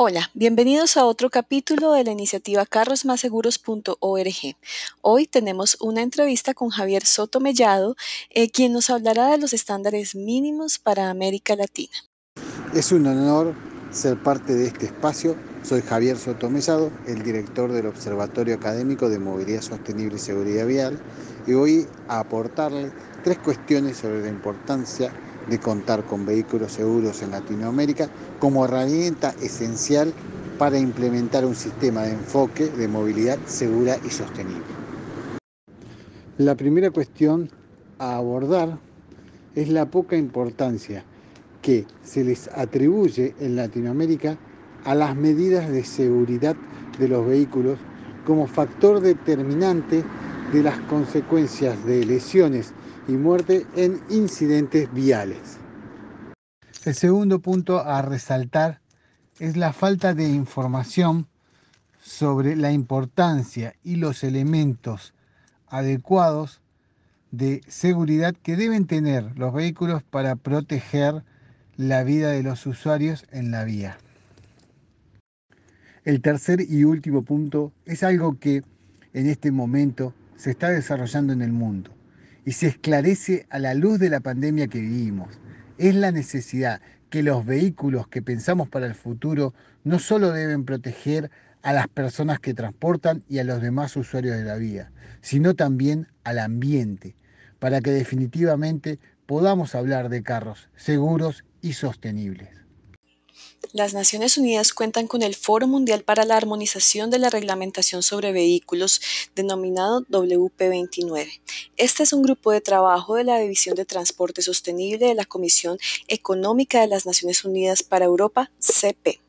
Hola, bienvenidos a otro capítulo de la iniciativa carrosmaseguros.org. Hoy tenemos una entrevista con Javier Soto Mellado, eh, quien nos hablará de los estándares mínimos para América Latina. Es un honor ser parte de este espacio. Soy Javier Soto Mellado, el director del Observatorio Académico de Movilidad Sostenible y Seguridad Vial, y voy a aportarle tres cuestiones sobre la importancia de contar con vehículos seguros en Latinoamérica como herramienta esencial para implementar un sistema de enfoque de movilidad segura y sostenible. La primera cuestión a abordar es la poca importancia que se les atribuye en Latinoamérica a las medidas de seguridad de los vehículos como factor determinante de las consecuencias de lesiones y muerte en incidentes viales. El segundo punto a resaltar es la falta de información sobre la importancia y los elementos adecuados de seguridad que deben tener los vehículos para proteger la vida de los usuarios en la vía. El tercer y último punto es algo que en este momento se está desarrollando en el mundo y se esclarece a la luz de la pandemia que vivimos. Es la necesidad que los vehículos que pensamos para el futuro no solo deben proteger a las personas que transportan y a los demás usuarios de la vía, sino también al ambiente, para que definitivamente podamos hablar de carros seguros y sostenibles. Las Naciones Unidas cuentan con el Foro Mundial para la Armonización de la Reglamentación sobre Vehículos, denominado WP29. Este es un grupo de trabajo de la División de Transporte Sostenible de la Comisión Económica de las Naciones Unidas para Europa, CP.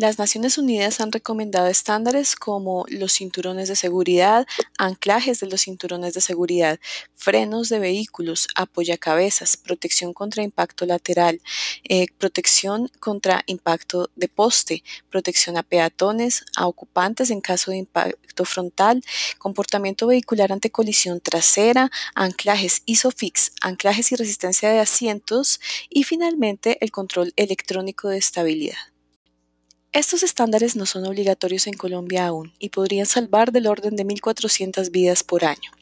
Las Naciones Unidas han recomendado estándares como los cinturones de seguridad, anclajes de los cinturones de seguridad, frenos de vehículos, apoyacabezas, protección contra impacto lateral, eh, protección contra impacto de poste, protección a peatones, a ocupantes en caso de impacto frontal, comportamiento vehicular ante colisión trasera, anclajes ISOFIX, anclajes y resistencia de asientos y finalmente el control electrónico de estabilidad. Estos estándares no son obligatorios en Colombia aún y podrían salvar del orden de 1.400 vidas por año.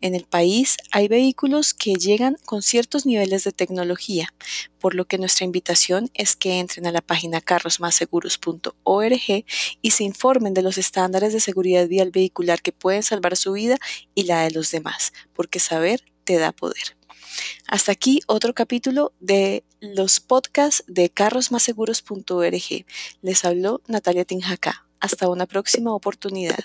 En el país hay vehículos que llegan con ciertos niveles de tecnología, por lo que nuestra invitación es que entren a la página carrosmaseguros.org y se informen de los estándares de seguridad vial vehicular que pueden salvar su vida y la de los demás, porque saber te da poder. Hasta aquí otro capítulo de los podcasts de carrosmaseguros.org. Les habló Natalia Tinjaca. Hasta una próxima oportunidad.